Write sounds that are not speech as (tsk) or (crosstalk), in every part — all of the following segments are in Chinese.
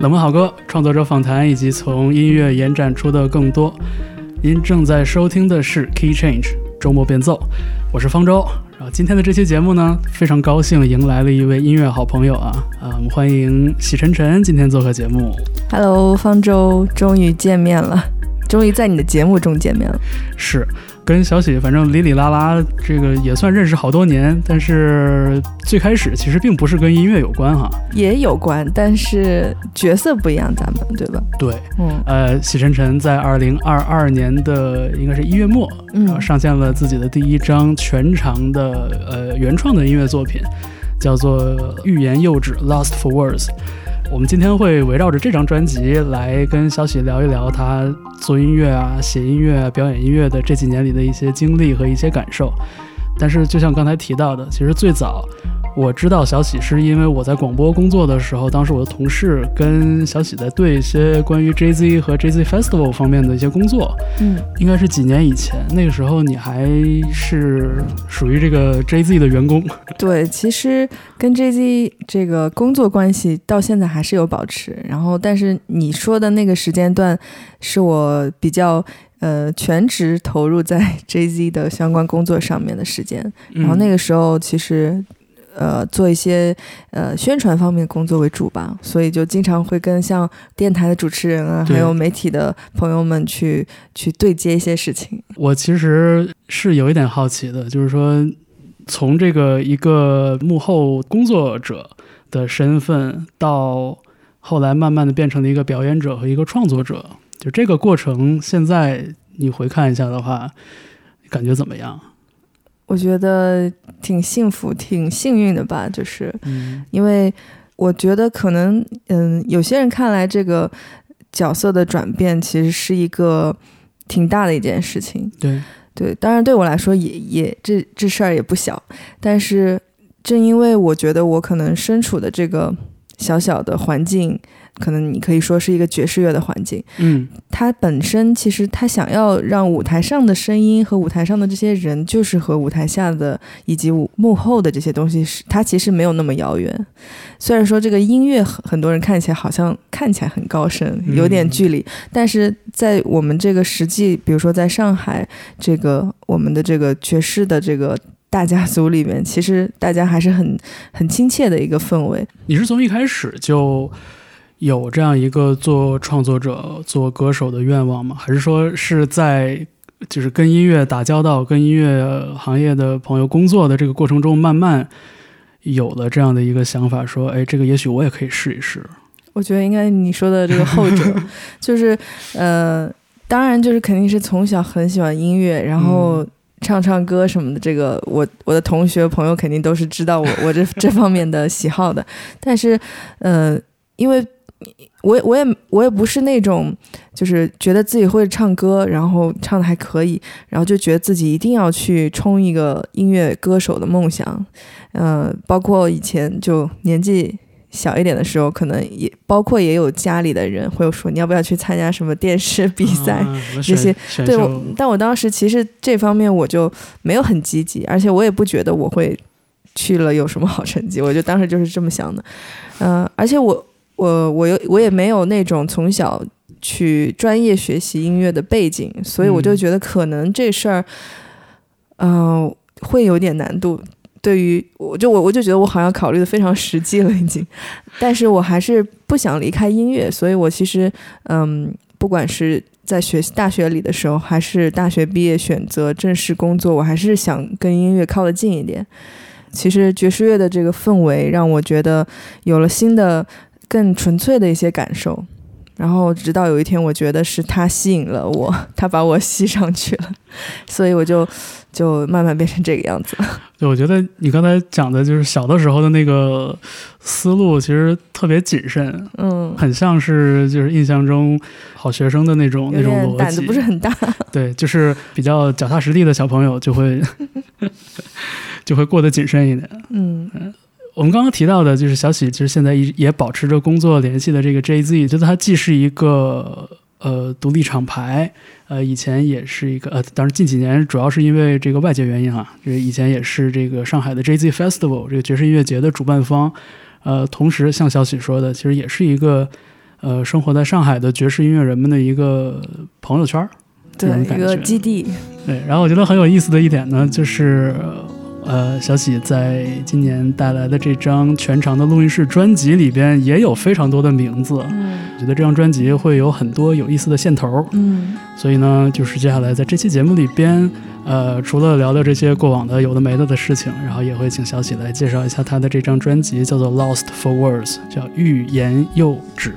冷门好歌、创作者访谈以及从音乐延展出的更多。您正在收听的是 Key Change 周末变奏，我是方舟。然后今天的这期节目呢，非常高兴迎来了一位音乐好朋友啊啊！我们欢迎喜晨晨今天做客节目。Hello，方舟，终于见面了，终于在你的节目中见面了。是。跟小喜反正里里拉拉，这个也算认识好多年，但是最开始其实并不是跟音乐有关哈，也有关，但是角色不一样，咱们对吧？对，嗯，呃，喜晨晨在二零二二年的应该是一月末，嗯，上线了自己的第一张全长的呃原创的音乐作品，叫做《欲言又止》（Lost for Words）。我们今天会围绕着这张专辑来跟小喜聊一聊他做音乐啊、写音乐、啊表演音乐的这几年里的一些经历和一些感受。但是，就像刚才提到的，其实最早。我知道小喜是因为我在广播工作的时候，当时我的同事跟小喜在对一些关于 J Z 和 J Z Festival 方面的一些工作。嗯，应该是几年以前，那个时候你还是属于这个 J Z 的员工。(laughs) 对，其实跟 J Z 这个工作关系到现在还是有保持。然后，但是你说的那个时间段，是我比较呃全职投入在 J Z 的相关工作上面的时间。然后那个时候其实。呃，做一些呃宣传方面的工作为主吧，所以就经常会跟像电台的主持人啊，还有媒体的朋友们去去对接一些事情。我其实是有一点好奇的，就是说从这个一个幕后工作者的身份，到后来慢慢的变成了一个表演者和一个创作者，就这个过程，现在你回看一下的话，感觉怎么样？我觉得挺幸福、挺幸运的吧，就是，因为我觉得可能，嗯，有些人看来这个角色的转变其实是一个挺大的一件事情。对，对，当然对我来说也也这这事儿也不小，但是正因为我觉得我可能身处的这个小小的环境。可能你可以说是一个爵士乐的环境，嗯，它本身其实它想要让舞台上的声音和舞台上的这些人，就是和舞台下的以及幕后的这些东西是，它其实没有那么遥远。虽然说这个音乐很很多人看起来好像看起来很高深，有点距离，但是在我们这个实际，比如说在上海这个我们的这个爵士的这个大家族里面，其实大家还是很 (laughs) 很亲切的一个氛围。你是从一开始就。有这样一个做创作者、做歌手的愿望吗？还是说是在就是跟音乐打交道、跟音乐行业的朋友工作的这个过程中，慢慢有了这样的一个想法，说：“哎，这个也许我也可以试一试。”我觉得应该你说的这个后者，(laughs) 就是呃，当然就是肯定是从小很喜欢音乐，然后唱唱歌什么的。这个我我的同学朋友肯定都是知道我 (laughs) 我这这方面的喜好的，但是呃，因为。我我也我也不是那种，就是觉得自己会唱歌，然后唱的还可以，然后就觉得自己一定要去冲一个音乐歌手的梦想。嗯，包括以前就年纪小一点的时候，可能也包括也有家里的人会说你要不要去参加什么电视比赛 (laughs) 这些。对，但我当时其实这方面我就没有很积极，而且我也不觉得我会去了有什么好成绩，我就当时就是这么想的。嗯，而且我。我我有我也没有那种从小去专业学习音乐的背景，所以我就觉得可能这事儿，嗯，会有点难度。对于我就我我就觉得我好像考虑的非常实际了已经，(laughs) 但是我还是不想离开音乐，所以我其实嗯，不管是在学大学里的时候，还是大学毕业选择正式工作，我还是想跟音乐靠得近一点。其实爵士乐的这个氛围让我觉得有了新的。更纯粹的一些感受，然后直到有一天，我觉得是他吸引了我，他把我吸上去了，所以我就就慢慢变成这个样子。对，我觉得你刚才讲的就是小的时候的那个思路，其实特别谨慎，嗯，很像是就是印象中好学生的那种那种逻辑，胆子不是很大。对，就是比较脚踏实地的小朋友就会 (laughs) 就会过得谨慎一点，嗯。我们刚刚提到的，就是小喜，其实现在也也保持着工作联系的这个 J Z，觉得它既是一个呃独立厂牌，呃以前也是一个呃，当然近几年主要是因为这个外界原因啊，就是以前也是这个上海的 J Z Festival 这个爵士音乐节的主办方，呃，同时像小喜说的，其实也是一个呃，生活在上海的爵士音乐人们的一个朋友圈儿，对，一个基地。对，然后我觉得很有意思的一点呢，就是。呃，小喜在今年带来的这张全长的录音室专辑里边也有非常多的名字，嗯，觉得这张专辑会有很多有意思的线头，嗯，所以呢，就是接下来在这期节目里边，呃，除了聊聊这些过往的有的没的的事情，然后也会请小喜来介绍一下他的这张专辑，叫做《Lost for Words》，叫欲言又止。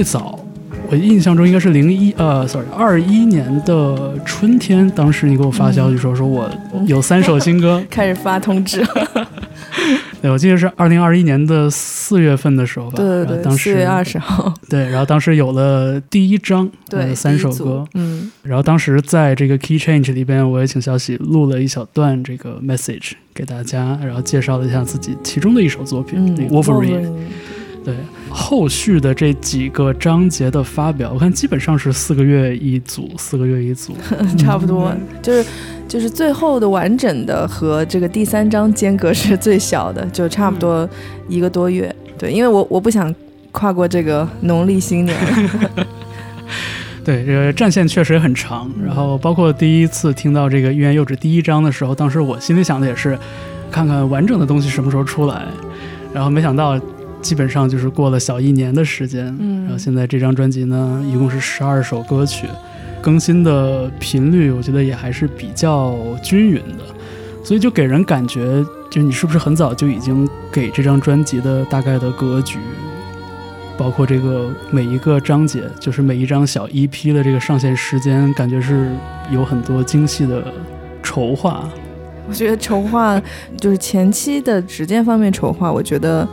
最早，我印象中应该是零一呃，sorry，二一年的春天，当时你给我发消息说说我有 (laughs) 三首新歌，开始发通知。(laughs) 对，我记得是二零二一年的四月份的时候吧，对对对，四月二十号。对，然后当时有了第一张，对，三首歌，嗯，然后当时在这个 Key Change 里边，我也请小喜录了一小段这个 message 给大家，然后介绍了一下自己其中的一首作品《Wolverine》。对，后续的这几个章节的发表，我看基本上是四个月一组，四个月一组，(laughs) 差不多，就是就是最后的完整的和这个第三章间隔是最小的，就差不多一个多月。对，因为我我不想跨过这个农历新年。(laughs) 对，这个战线确实很长。然后包括第一次听到这个欲言又止第一章的时候，当时我心里想的也是，看看完整的东西什么时候出来。然后没想到。基本上就是过了小一年的时间，嗯，然后现在这张专辑呢，一共是十二首歌曲，更新的频率我觉得也还是比较均匀的，所以就给人感觉，就你是不是很早就已经给这张专辑的大概的格局，包括这个每一个章节，就是每一张小 EP 的这个上线时间，感觉是有很多精细的筹划。我觉得筹划就是前期的时间方面筹划，我觉得。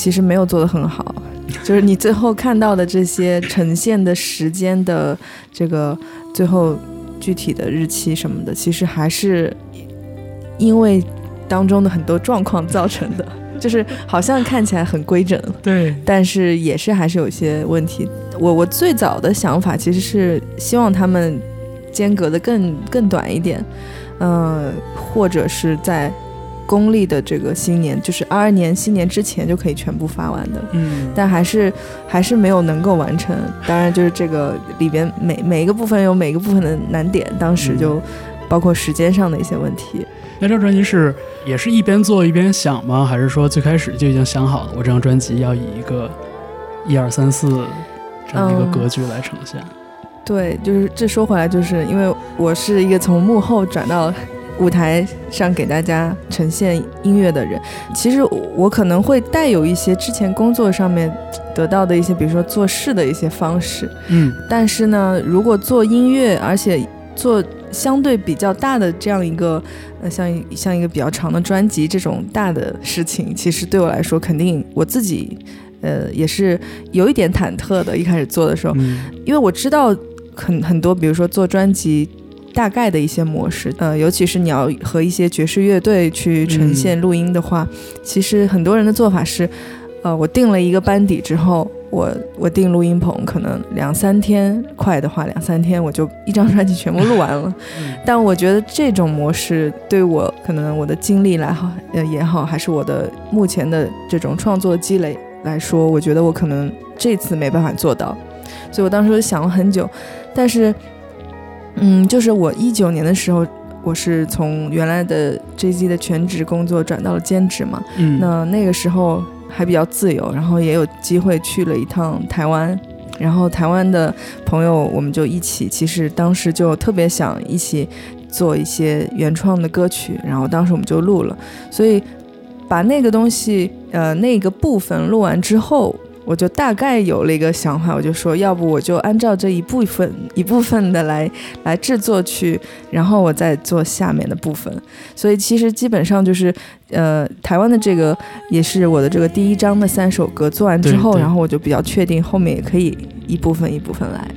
其实没有做得很好，就是你最后看到的这些呈现的时间的这个最后具体的日期什么的，其实还是因为当中的很多状况造成的，就是好像看起来很规整，对，但是也是还是有些问题。我我最早的想法其实是希望他们间隔的更更短一点，嗯，或者是在。公历的这个新年，就是二二年新年之前就可以全部发完的，嗯，但还是还是没有能够完成。当然，就是这个里边每每一个部分有每个部分的难点，当时就包括时间上的一些问题。那这张专辑是也是一边做一边想吗？还是说最开始就已经想好了，我这张专辑要以一个一二三四这样一个格局来呈现？对，就是这说回来，就是因为我是一个从幕后转到。舞台上给大家呈现音乐的人，其实我可能会带有一些之前工作上面得到的一些，比如说做事的一些方式，嗯，但是呢，如果做音乐，而且做相对比较大的这样一个，呃，像像一个比较长的专辑这种大的事情，其实对我来说，肯定我自己，呃，也是有一点忐忑的。一开始做的时候，因为我知道很很多，比如说做专辑大概的一些模式，呃，尤其是你要和一些爵士乐队去呈现录音的话，其实很多人的做法是，呃，我定了一个班底之后。我我订录音棚，可能两三天，快的话两三天我就一张专辑全部录完了。(laughs) 但我觉得这种模式对我可能我的经历来好呃也好，还是我的目前的这种创作积累来说，我觉得我可能这次没办法做到。所以我当时想了很久，但是嗯，就是我一九年的时候，我是从原来的 J Z 的全职工作转到了兼职嘛。嗯，那那个时候。还比较自由，然后也有机会去了一趟台湾，然后台湾的朋友我们就一起，其实当时就特别想一起做一些原创的歌曲，然后当时我们就录了，所以把那个东西呃那个部分录完之后。我就大概有了一个想法，我就说，要不我就按照这一部分一部分的来来制作去，然后我再做下面的部分。所以其实基本上就是，呃，台湾的这个也是我的这个第一章的三首歌做完之后，然后我就比较确定后面也可以一部分一部分来。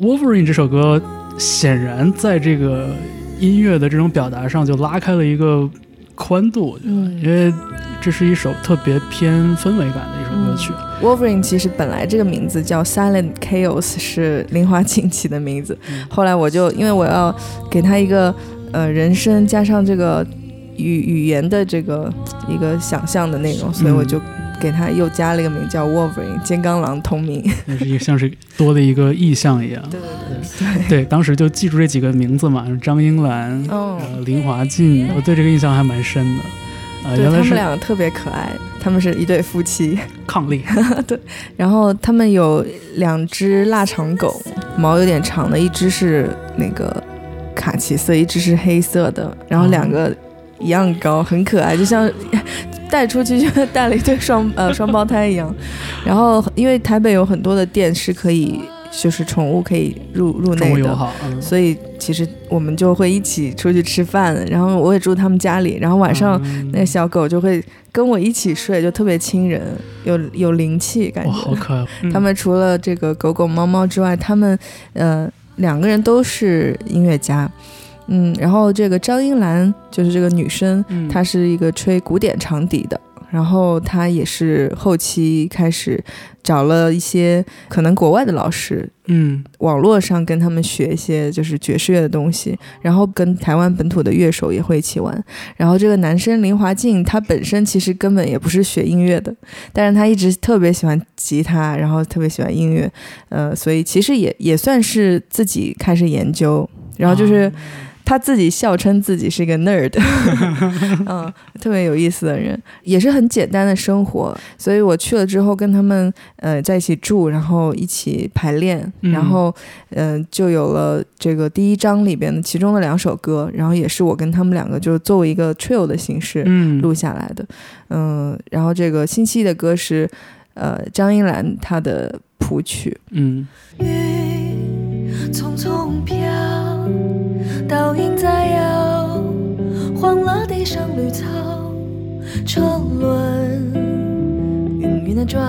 Wolverine 这首歌显然在这个音乐的这种表达上就拉开了一个宽度，因为这是一首特别偏氛围感的一首歌曲。Wolverine 其实本来这个名字叫 Silent Chaos 是林华清起的名字，后来我就因为我要给他一个呃人声加上这个语语言的这个一个想象的内容，所以我就。给他又加了一个名叫 Wolverine，金刚狼同名，(laughs) 那是一个像是多了一个意象一样。对对对对，对，当时就记住这几个名字嘛，张英兰、林华静，我对这个印象还蛮深的。啊，原来他们两个特别可爱，他们是一对夫妻，伉俪。(laughs) 对，然后他们有两只腊肠狗，毛有点长的，一只是那个卡其色，一只是黑色的，然后两个一样高，很可爱，就像。带出去就带了一对双 (laughs) 呃双胞胎一样，然后因为台北有很多的店是可以就是宠物可以入入内的，所以其实我们就会一起出去吃饭，然后我也住他们家里，然后晚上那个小狗就会跟我一起睡，就特别亲人，有有灵气感觉。好可爱！他们除了这个狗狗猫猫之外，他们呃两个人都是音乐家。嗯，然后这个张英兰就是这个女生，她是一个吹古典长笛的，然后她也是后期开始找了一些可能国外的老师，嗯，网络上跟他们学一些就是爵士乐的东西，然后跟台湾本土的乐手也会一起玩。然后这个男生林华静，他本身其实根本也不是学音乐的，但是他一直特别喜欢吉他，然后特别喜欢音乐，呃，所以其实也也算是自己开始研究，然后就是。他自己笑称自己是一个 nerd，(laughs) 嗯，特别有意思的人，也是很简单的生活。所以我去了之后，跟他们呃在一起住，然后一起排练，然后嗯就有了这个第一章里边的其中的两首歌，然后也是我跟他们两个就是作为一个 trio 的形式录下来的，嗯，然后这个星期一的歌是呃张英兰她的谱曲，嗯。匆匆飘。倒影在摇，黄了地上绿草，车轮晕晕的转，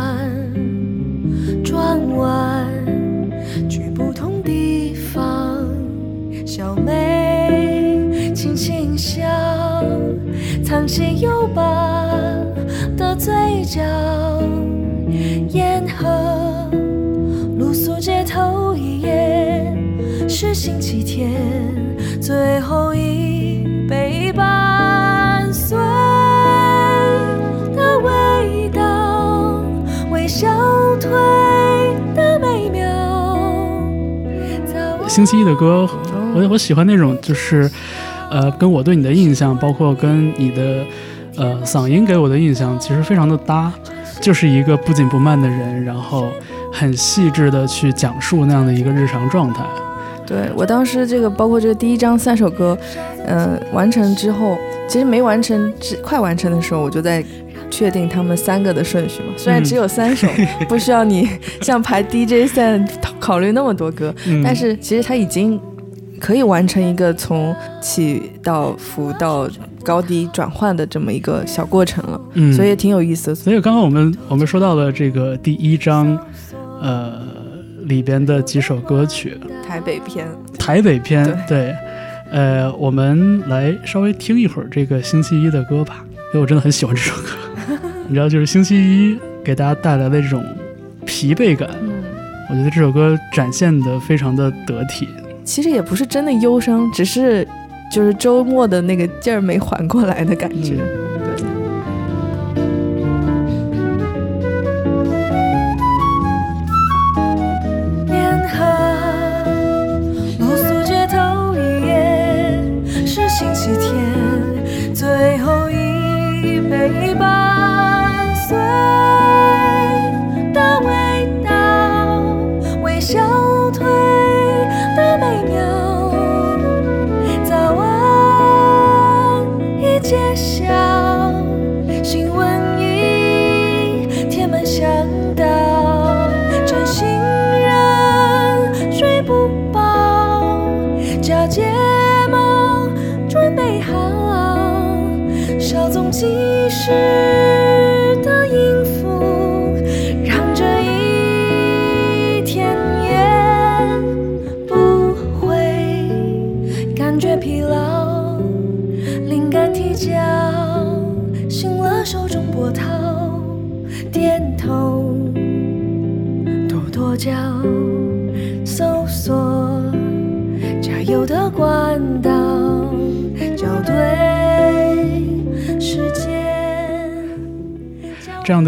转弯去不同地方。小妹轻轻笑，藏起忧疤的嘴角，沿河露宿街头一夜，是星期天。最后一杯伴随的味道，微笑退的美妙。星期一的歌，我我喜欢那种，就是呃，跟我对你的印象，包括跟你的呃嗓音给我的印象，其实非常的搭，就是一个不紧不慢的人，然后很细致的去讲述那样的一个日常状态。对我当时这个包括这个第一章三首歌，嗯，完成之后，其实没完成，只快完成的时候，我就在确定他们三个的顺序嘛。虽然只有三首，(laughs) 不需要你 (laughs) 像排 DJ 赛考虑那么多歌，但是其实他已经可以完成一个从起到伏到高低转换的这么一个小过程了。嗯，所以也挺有意思的。所以刚刚我们我们说到了这个第一章，呃。里边的几首歌曲，台北篇，台北篇，对，呃，我们来稍微听一会儿这个星期一的歌吧，因为我真的很喜欢这首歌。(laughs) 你知道，就是星期一给大家带来的这种疲惫感，我觉得这首歌展现的非常的得体。其实也不是真的忧伤，只是就是周末的那个劲儿没缓过来的感觉。这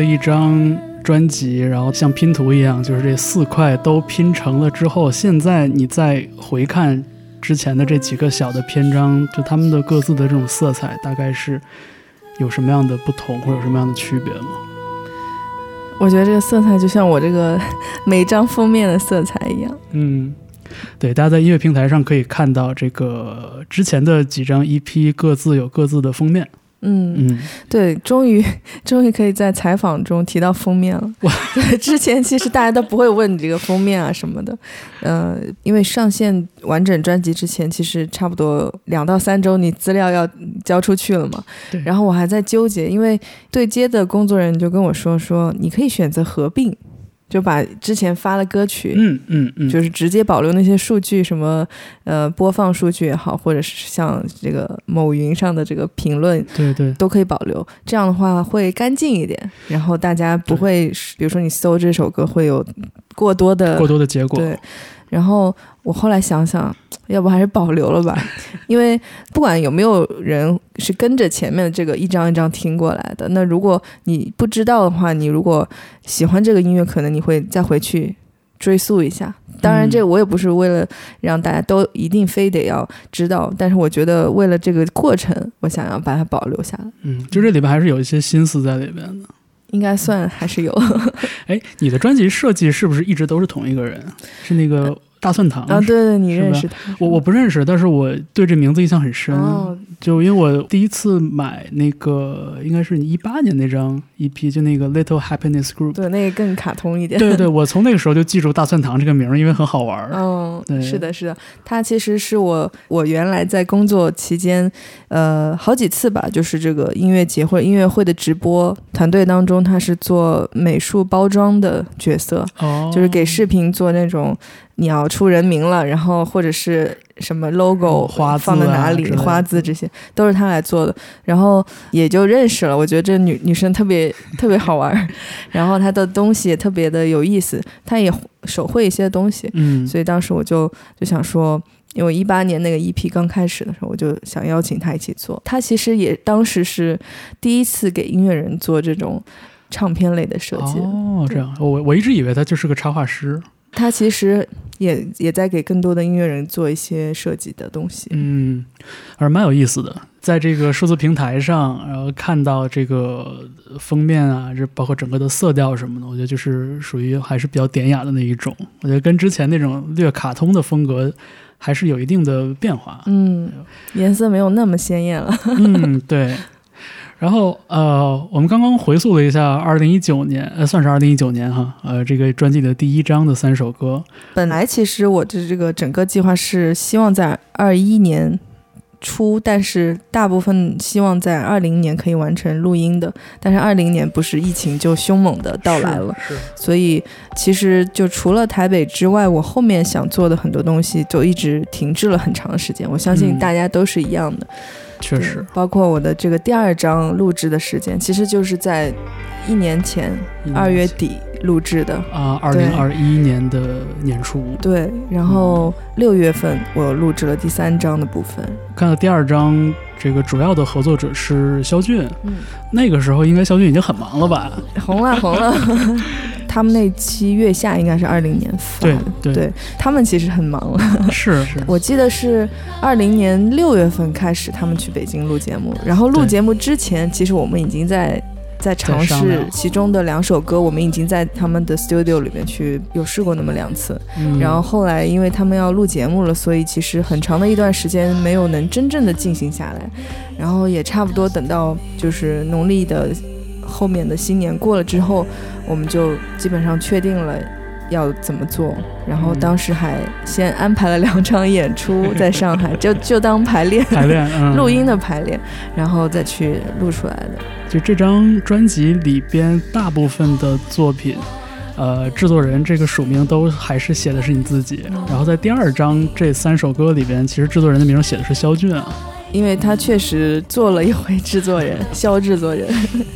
一张专辑，然后像拼图一样，就是这四块都拼成了之后，现在你再回看之前的这几个小的篇章，就他们的各自的这种色彩，大概是有什么样的不同，或者有什么样的区别吗？我觉得这个色彩就像我这个每张封面的色彩一样。嗯，对，大家在音乐平台上可以看到这个之前的几张 EP 各自有各自的封面。嗯嗯，对，终于终于可以在采访中提到封面了。对，之前其实大家都不会问你这个封面啊什么的，呃，因为上线完整专辑之前，其实差不多两到三周，你资料要交出去了嘛。对。然后我还在纠结，因为对接的工作人员就跟我说说，你可以选择合并。就把之前发的歌曲，嗯嗯嗯，就是直接保留那些数据，什么呃播放数据也好，或者是像这个某云上的这个评论，对对，都可以保留。这样的话会干净一点，然后大家不会，比如说你搜这首歌会有过多的过多的结果。对，然后我后来想想。要不还是保留了吧，(laughs) 因为不管有没有人是跟着前面的这个一张一张听过来的，那如果你不知道的话，你如果喜欢这个音乐，可能你会再回去追溯一下。当然，这我也不是为了让大家都一定非得要知道，但是我觉得为了这个过程，我想要把它保留下来。嗯，就这里边还是有一些心思在里边的，应该算还是有。(laughs) 哎，你的专辑设计是不是一直都是同一个人？是那个。大蒜糖啊，对对，你认识他？我我不认识，但是我对这名字印象很深。就因为我第一次买那个，应该是你一八年那张 EP，就那个 Little Happiness Group，对，那个更卡通一点。对对，(laughs) 我从那个时候就记住大蒜糖这个名，因为很好玩。嗯，是的，是的，他其实是我我原来在工作期间，呃，好几次吧，就是这个音乐节或者音乐会的直播团队当中，他是做美术包装的角色，哦，就是给视频做那种。你要出人名了，然后或者是什么 logo 放在哪里，花字这些都是他来做的，然后也就认识了。我觉得这女女生特别 (laughs) 特别好玩，然后她的东西也特别的有意思，她也手绘一些东西，嗯，所以当时我就就想说，因为一八年那个 EP 刚开始的时候，我就想邀请她一起做。她其实也当时是第一次给音乐人做这种唱片类的设计。哦，这样，我我一直以为她就是个插画师。他其实也也在给更多的音乐人做一些设计的东西，嗯，还是蛮有意思的。在这个数字平台上，然后看到这个封面啊，这包括整个的色调什么的，我觉得就是属于还是比较典雅的那一种。我觉得跟之前那种略卡通的风格还是有一定的变化。嗯，颜色没有那么鲜艳了。(laughs) 嗯，对。然后呃，我们刚刚回溯了一下二零一九年，呃，算是二零一九年哈，呃，这个专辑的第一张的三首歌。本来其实我的这个整个计划是希望在二一年。初，但是大部分希望在二零年可以完成录音的，但是二零年不是疫情就凶猛的到来了，所以其实就除了台北之外，我后面想做的很多东西就一直停滞了很长时间。我相信大家都是一样的，确实，包括我的这个第二章录制的时间，其实就是在一年前二月底。录制的啊，二零二一年的年初。对，然后六月份我录制了第三章的部分。看到第二章，这个主要的合作者是肖俊。嗯，那个时候应该肖俊已经很忙了吧？红了，红了。(laughs) (laughs) (laughs) 他们那期月下应该是二零年发的。对，对他们其实很忙了。(laughs) (laughs) 是是，我记得是二零年六月份开始他们去北京录节目，然后录节目之前，其实我们已经在。在尝试其中的两首歌，我们已经在他们的 studio 里面去有试过那么两次，然后后来因为他们要录节目了，所以其实很长的一段时间没有能真正的进行下来，然后也差不多等到就是农历的后面的新年过了之后，我们就基本上确定了。要怎么做？然后当时还先安排了两场演出在上海，就 (laughs) 就当排练，排练，(laughs) 录音的排练，然后再去录出来的。就这张专辑里边大部分的作品，呃，制作人这个署名都还是写的是你自己。然后在第二张这三首歌里边，其实制作人的名写的是肖俊啊。因为他确实做了一回制作人，(laughs) 肖制作人，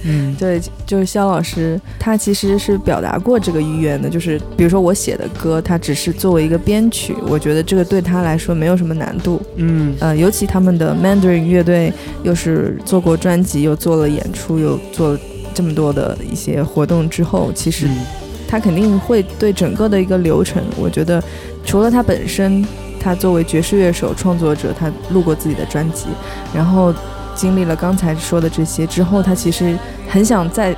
嗯，(laughs) 对，就是肖老师，他其实是表达过这个意愿的，就是比如说我写的歌，他只是作为一个编曲，我觉得这个对他来说没有什么难度，嗯，呃，尤其他们的 Mandarin 乐队又是做过专辑，又做了演出，又做了这么多的一些活动之后，其实他肯定会对整个的一个流程，我觉得除了他本身。他作为爵士乐手、创作者，他录过自己的专辑，然后经历了刚才说的这些之后，他其实很想在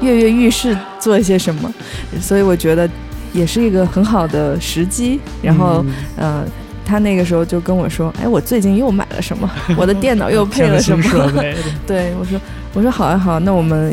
跃跃欲试做一些什么，所以我觉得也是一个很好的时机。然后，呃，他那个时候就跟我说：“哎，我最近又买了什么？我的电脑又配了什么？” (laughs) (laughs) 对，我说：“我说好啊好，那我们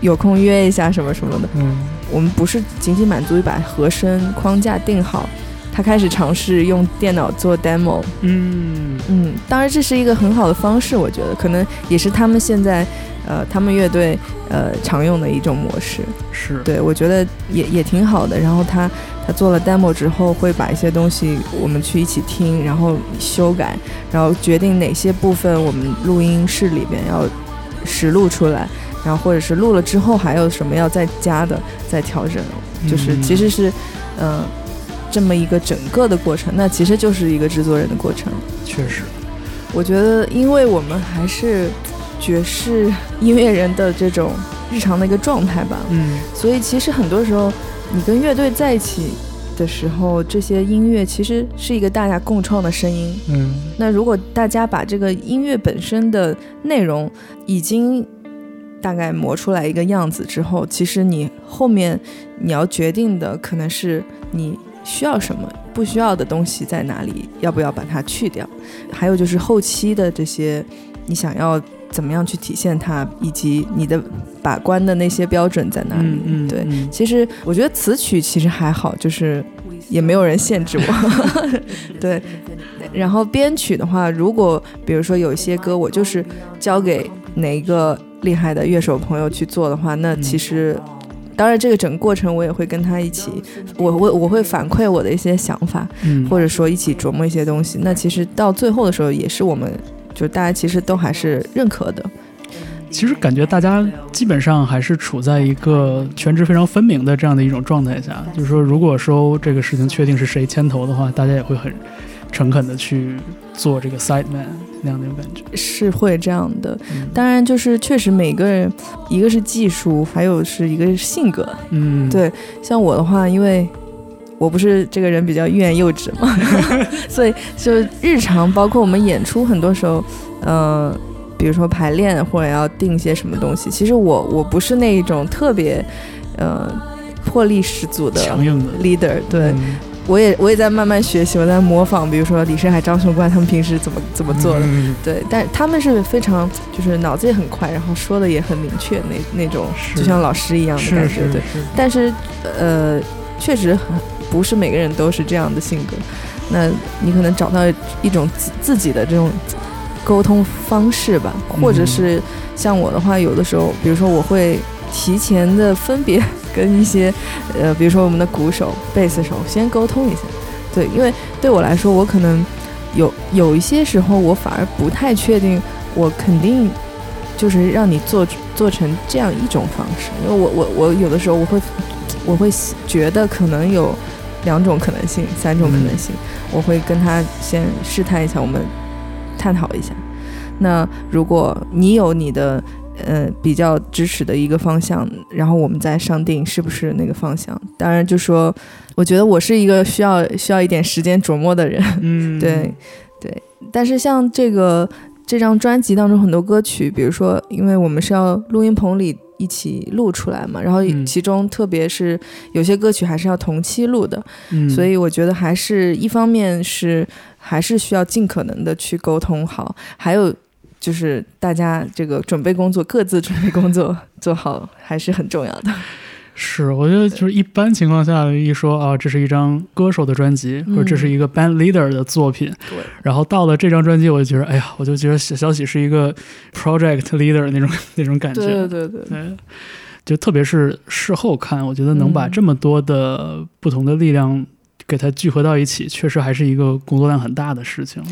有空约一下什么什么的。”嗯，我们不是仅仅满足于把和声框架定好。他开始尝试用电脑做 demo，嗯嗯，当然这是一个很好的方式，我觉得可能也是他们现在，呃，他们乐队呃常用的一种模式。是对，我觉得也也挺好的。然后他他做了 demo 之后，会把一些东西我们去一起听，然后修改，然后决定哪些部分我们录音室里边要实录出来，然后或者是录了之后还有什么要再加的再调整，就是其实是嗯。这么一个整个的过程，那其实就是一个制作人的过程。确实，我觉得，因为我们还是爵士音乐人的这种日常的一个状态吧，嗯，所以其实很多时候，你跟乐队在一起的时候，这些音乐其实是一个大家共创的声音，嗯。那如果大家把这个音乐本身的内容已经大概磨出来一个样子之后，其实你后面你要决定的可能是你。需要什么？不需要的东西在哪里？要不要把它去掉？还有就是后期的这些，你想要怎么样去体现它，以及你的把关的那些标准在哪里？嗯嗯，对。其实我觉得词曲其实还好，就是也没有人限制我。(laughs) 对。然后编曲的话，如果比如说有一些歌，我就是交给哪一个厉害的乐手朋友去做的话，那其实。当然，这个整个过程我也会跟他一起，我我我会反馈我的一些想法，嗯，或者说一起琢磨一些东西。那其实到最后的时候，也是我们就大家其实都还是认可的。其实感觉大家基本上还是处在一个权职非常分明的这样的一种状态下，就是说，如果说这个事情确定是谁牵头的话，大家也会很。诚恳的去做这个 side man 那样的感觉。是会这样的，当然就是确实每个人一个是技术，还有是一个是性格，嗯，对，像我的话，因为我不是这个人比较欲言又止嘛，(laughs) 所以就日常包括我们演出，很多时候，嗯，比如说排练或者要定一些什么东西，其实我我不是那一种特别，呃，魄力十足的强硬的。leader，对。我也我也在慢慢学习，我在模仿，比如说李胜海、张雄关他们平时怎么怎么做的，对，但他们是非常就是脑子也很快，然后说的也很明确，那那种就像老师一样的感觉，对。但是呃，确实很不是每个人都是这样的性格，那你可能找到一种自自己的这种沟通方式吧，或者是像我的话，有的时候，比如说我会提前的分别。跟一些，呃，比如说我们的鼓手、贝斯手先沟通一下，对，因为对我来说，我可能有有一些时候，我反而不太确定，我肯定就是让你做做成这样一种方式，因为我我我有的时候我会我会觉得可能有两种可能性、三种可能性，我会跟他先试探一下，我们探讨一下。那如果你有你的。呃，比较支持的一个方向，然后我们再商定是不是那个方向。当然，就说我觉得我是一个需要需要一点时间琢磨的人，嗯，(laughs) 对对。但是像这个这张专辑当中很多歌曲，比如说，因为我们是要录音棚里一起录出来嘛，然后其中特别是有些歌曲还是要同期录的，所以我觉得还是一方面是还是需要尽可能的去沟通好，还有。就是大家这个准备工作，各自准备工作做好还是很重要的。是，我觉得就是一般情况下一说啊，这是一张歌手的专辑，或者这是一个 band leader 的作品。对。然后到了这张专辑，我就觉得，哎呀，我就觉得小小喜是一个 project leader 那种 (laughs) 那种感觉。对对对对。就特别是事后看，我觉得能把这么多的不同的力量给它聚合到一起，确实还是一个工作量很大的事情了。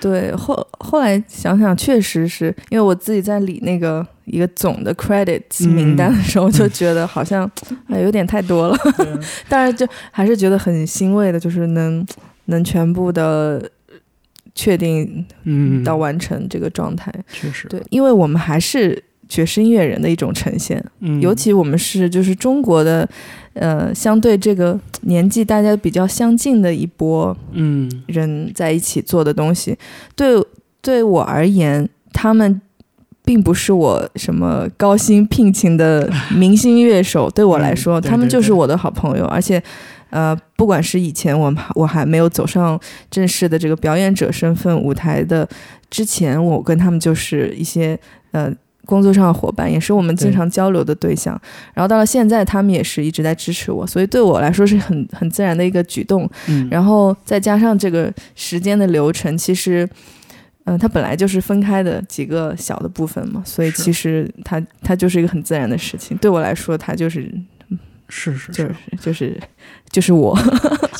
对，后后来想想，确实是因为我自己在理那个一个总的 credits 名单的时候，就觉得好像哎有点太多了，(laughs) 但是就还是觉得很欣慰的，就是能能全部的确定嗯。到完成这个状态，确实。对，因为我们还是。爵士音乐人的一种呈现，嗯，尤其我们是就是中国的，呃，相对这个年纪大家比较相近的一波，嗯，人在一起做的东西，对对我而言，他们并不是我什么高薪聘请的 (laughs) 明星乐手，对我来说，他们就是我的好朋友，而且，呃，不管是以前我们我还没有走上正式的这个表演者身份舞台的之前，我跟他们就是一些呃。工作上的伙伴也是我们经常交流的对象，然后到了现在，他们也是一直在支持我，所以对我来说是很很自然的一个举动。嗯，然后再加上这个时间的流程，其实，嗯，它本来就是分开的几个小的部分嘛，所以其实它它就是一个很自然的事情。对我来说，它就是是是就是就是就是我。(laughs)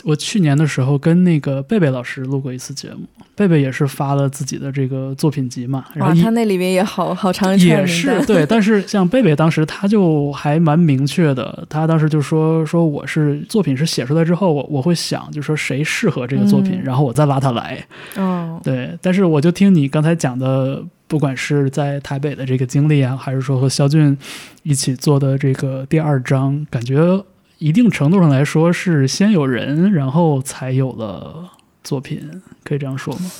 我去年的时候跟那个贝贝老师录过一次节目。贝贝也是发了自己的这个作品集嘛，然后他那里面也好好长一也是对，(laughs) 但是像贝贝当时他就还蛮明确的，他当时就说说我是作品是写出来之后，我我会想就说谁适合这个作品，然后我再拉他来。哦，对，但是我就听你刚才讲的，不管是在台北的这个经历啊，还是说和肖俊一起做的这个第二章，感觉一定程度上来说是先有人，然后才有了。作品可以这样说吗？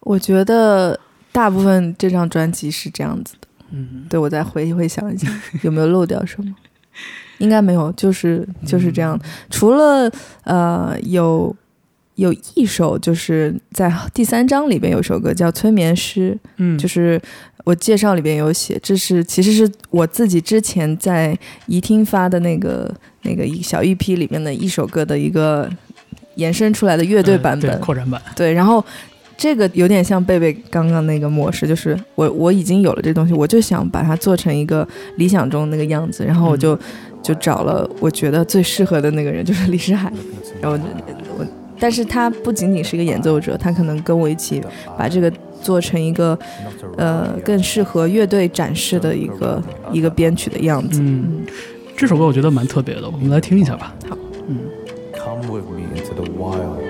我觉得大部分这张专辑是这样子的。嗯，对我再回回想一下，有没有漏掉什么？(laughs) 应该没有，就是就是这样。除了呃，有有一首，就是在第三章里边有首歌叫《催眠师》，嗯，就是我介绍里边有写，这是其实是我自己之前在怡听发的那个那个一小 EP 里面的一首歌的一个。延伸出来的乐队版本，扩展版，对，然后这个有点像贝贝刚刚那个模式，就是我我已经有了这东西，我就想把它做成一个理想中那个样子，然后我就就找了我觉得最适合的那个人，就是李诗海，然后我，但是他不仅仅是一个演奏者，他可能跟我一起把这个做成一个呃更适合乐队展示的一个一个编曲的样子。嗯，这首歌我觉得蛮特别的，我们来听一下吧。好，嗯。come with me into the wild.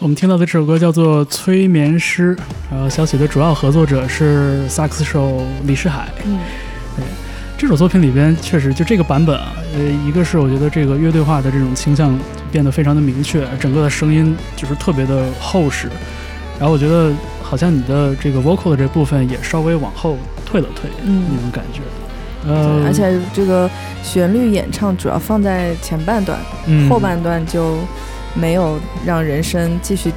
我们听到的这首歌叫做《催眠师》，然后小曲的主要合作者是萨克斯手李世海。嗯，对，这首作品里边确实就这个版本啊，呃，一个是我觉得这个乐队化的这种倾向变得非常的明确，整个的声音就是特别的厚实，然后我觉得好像你的这个 vocal 的这部分也稍微往后退了退，嗯那种感觉。呃，而且这个旋律演唱主要放在前半段，嗯后半段就没有让人声继续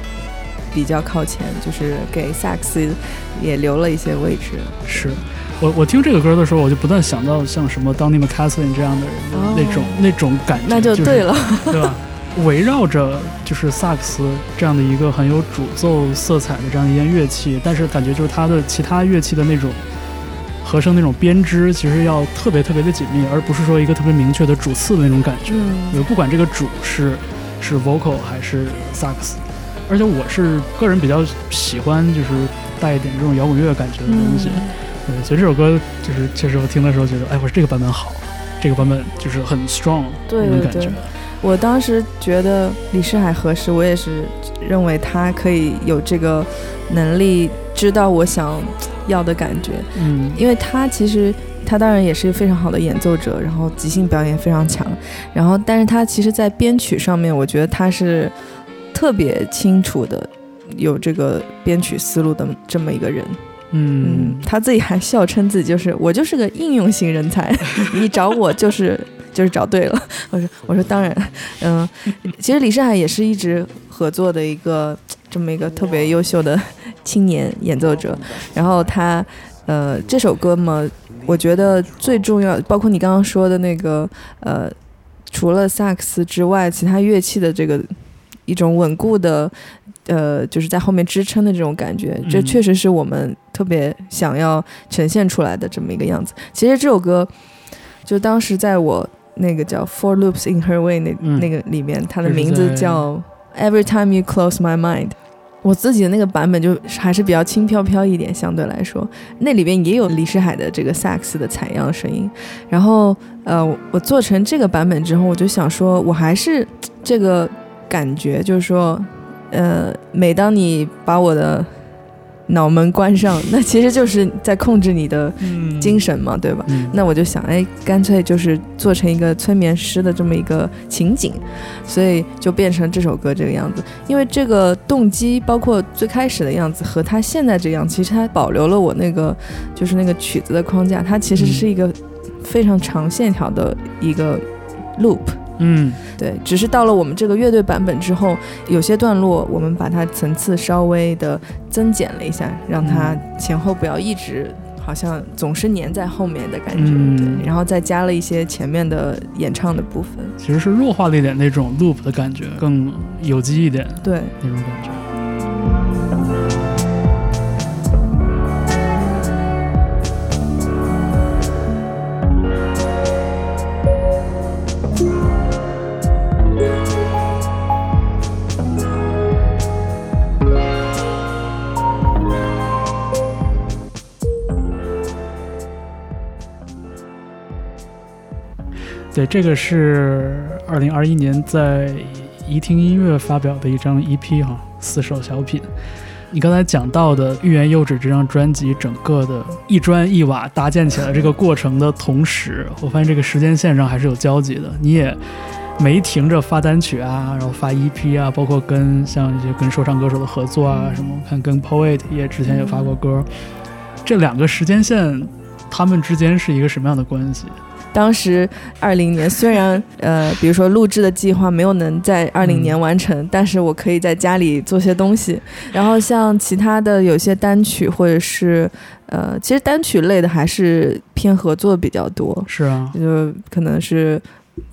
比较靠前，就是给萨克斯也留了一些位置。是我我听这个歌的时候，我就不断想到像什么 Donny McCaslin 这样的人的哦那种、那种感觉，那就对了，就是、对吧？围绕着就是萨克斯这样的一个很有主奏色彩的这样一件乐器，但是感觉就是它的其他乐器的那种和声那种编织，其实要特别特别的紧密，而不是说一个特别明确的主次的那种感觉。嗯呃，不管这个主是是 vocal 还是萨克斯，而且我是个人比较喜欢就是带一点这种摇滚乐感觉的东西。嗯对，所以这首歌就是确实我听的时候觉得，哎，我说这个版本好，这个版本就是很 strong 那种感觉。我当时觉得李世海合适，我也是认为他可以有这个能力，知道我想要的感觉。嗯因为他其实他当然也是非常好的演奏者，然后即兴表演非常强，然后但是他其实在编曲上面，我觉得他是特别清楚的有这个编曲思路的这么一个人。嗯。嗯，他自己还笑称自己就是我就是个应用型人才，(laughs) 你找我就是就是找对了。我说我说当然，嗯，其实李世海也是一直合作的一个这么一个特别优秀的青年演奏者，然后他呃这首歌嘛，我觉得最重要，包括你刚刚说的那个呃，除了萨克斯之外，其他乐器的这个一种稳固的。呃，就是在后面支撑的这种感觉，这嗯确实是我们特别想要呈现出来的这么一个样子。其实这首歌，就当时在我那个叫《Four Loops in Her Way 那》嗯那个里面，它的名字叫《Every Time You Close My Mind》。我自己的那个版本就还是比较轻飘飘一点，相对来说，那里边也有李世海的这个萨克斯的采样声音。然后，呃，我做成这个版本之后，我就想说，我还是这个感觉，就是说，呃，每当你把我的脑门关上，那其实就是在控制你的嗯精神嘛，对吧？嗯那我就想，哎，干脆就是做成一个催眠师的这么一个情景，所以就变成这首歌这个样子。因为这个动机，包括最开始的样子和他现在这样，其实它保留了我那个就是那个曲子的框架，它其实是一个非常长线条的一个 loop。嗯对，只是到了我们这个乐队版本之后，有些段落我们把它层次稍微的增减了一下，让它前后不要一直好像总是粘在后面的感觉。嗯对，然后再加了一些前面的演唱的部分。其实是弱化了一点那种 loop 的感觉，更有机一点对，那种感觉。对，这个是二零二一年在怡听音乐发表的一张 EP 哈，四首小品。你刚才讲到的《欲言又止》这张专辑，整个的一砖一瓦搭建起来这个过程的同时，我发现这个时间线上还是有交集的。你也没停着发单曲啊，然后发 EP 啊，包括跟像一些跟说唱歌手的合作啊，什么我看跟 Poet 也之前也发过歌。这两个时间线，他们之间是一个什么样的关系？当时二零年虽然呃，比如说录制的计划没有能在二零年完成，但是我可以在家里做些东西。然后像其他的有些单曲或者是呃，其实单曲类的还是偏合作比较多，是啊，就可能是。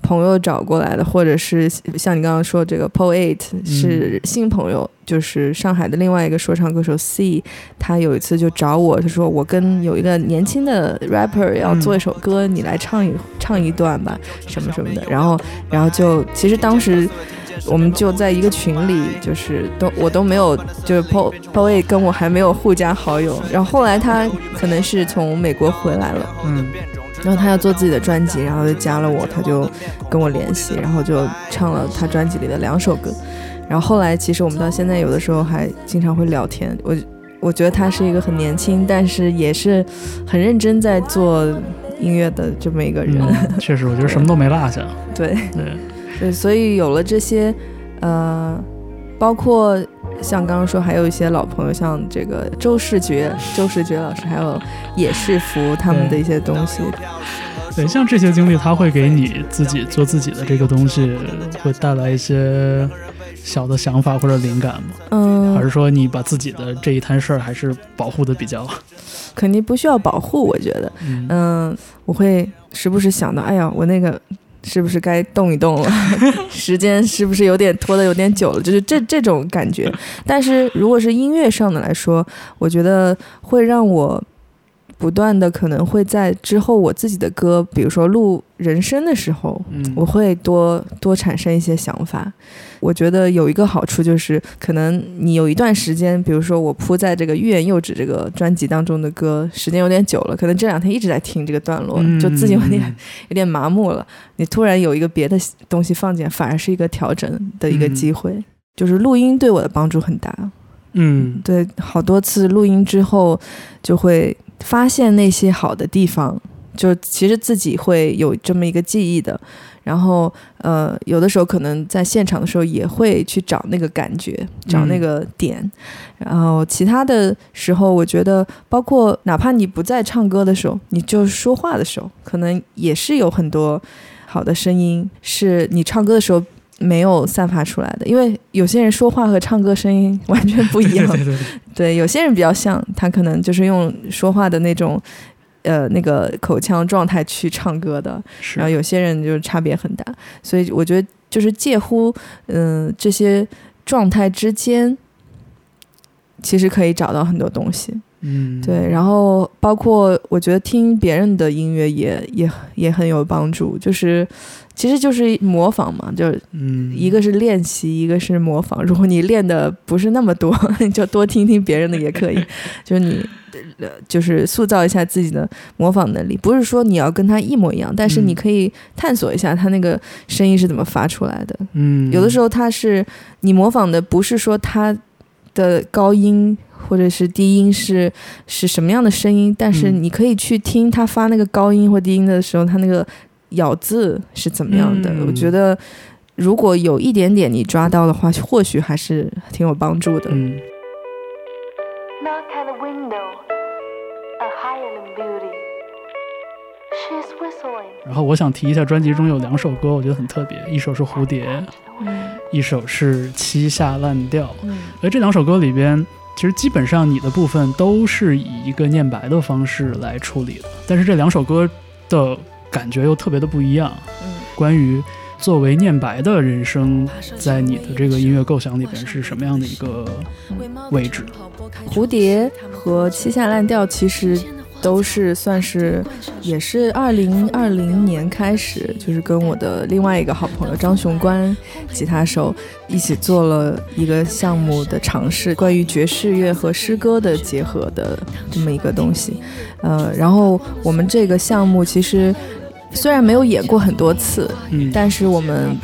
朋友找过来的，或者是像你刚刚说这个 Poet 是新朋友，就是上海的另外一个说唱歌手 C，他有一次就找我，他说我跟有一个年轻的 rapper 要做一首歌，你来唱一唱一段吧，什么什么的。然后，然后就其实当时我们就在一个群里，就是都我都没有，就是 Po Poet 跟我还没有互加好友。然后后来他可能是从美国回来了，嗯，然后他要做自己的专辑，然后就加了我，他就跟我联系，然后就唱了他专辑里的两首歌。然后后来其实我们到现在有的时候还经常会聊天。我我觉得他是一个很年轻，但是也是很认真在做音乐的这么一个人。确实，我觉得什么都没落下。(laughs) 对对对，所以有了这些，呃，包括。像刚刚说，还有一些老朋友，像这个周世觉、周世觉老师，还有野世福他们的一些东西。对，像这些经历，他会给你自己做自己的这个东西，会带来一些小的想法或者灵感吗？嗯，还是说你把自己的这一摊事儿还是保护的比较？(laughs) 肯定不需要保护，我觉得。嗯，我会时不时想到，哎呀，我那个。是不是该动一动了？(laughs) 时间是不是有点拖得有点久了？就是这这种感觉。但是如果是音乐上的来说，我觉得会让我。不断的可能会在之后我自己的歌，比如说录人声的时候，我会多多产生一些想法。我觉得有一个好处就是，可能你有一段时间，比如说我铺在这个欲言又止这个专辑当中的歌，时间有点久了，可能这两天一直在听这个段落，就自己有点 (laughs) 有点麻木了。你突然有一个别的东西放进来，反而是一个调整的一个机会。就是录音对我的帮助很大。嗯，对，好多次录音之后就会。发现那些好的地方，就其实自己会有这么一个记忆的。然后，呃，有的时候可能在现场的时候也会去找那个感觉，找那个点。然后其他的时候，我觉得，包括哪怕你不在唱歌的时候，你就说话的时候，可能也是有很多好的声音，是你唱歌的时候。没有散发出来的，因为有些人说话和唱歌声音完全不一样。(laughs) 对，有些人比较像，他可能就是用说话的那种，呃，那个口腔状态去唱歌的。然后有些人就差别很大，所以我觉得就是介乎嗯这些状态之间，其实可以找到很多东西。嗯，对，然后包括我觉得听别人的音乐也也也很有帮助，就是其实就是模仿嘛，就嗯，一个是练习，一个是模仿。如果你练的不是那么多，(laughs) 你就多听听别人的也可以，(laughs) 就是你就是塑造一下自己的模仿能力。不是说你要跟他一模一样，但是你可以探索一下他那个声音是怎么发出来的。嗯，有的时候他是你模仿的，不是说他的高音。或者是低音是是什么样的声音？但是你可以去听他发那个高音或低音的时候，他那个咬字是怎么样的？我觉得如果有一点点你抓到的话，或许还是挺有帮助的。嗯。然后我想提一下，专辑中有两首歌，我觉得很特别，一首是《蝴蝶》，一首是《七下烂调》。而这两首歌里边。其实基本上你的部分都是以一个念白的方式来处理的，但是这两首歌的感觉又特别的不一样。嗯，关于作为念白的人生，在你的这个音乐构想里边是什么样的一个位置？蝴蝶和七下烂调其实。都是算是，也是二零二零年开始，就是跟我的另外一个好朋友张雄关，吉他手一起做了一个项目的尝试，关于爵士乐和诗歌的结合的这么一个东西。呃，然后我们这个项目其实虽然没有演过很多次，嗯，但是我们。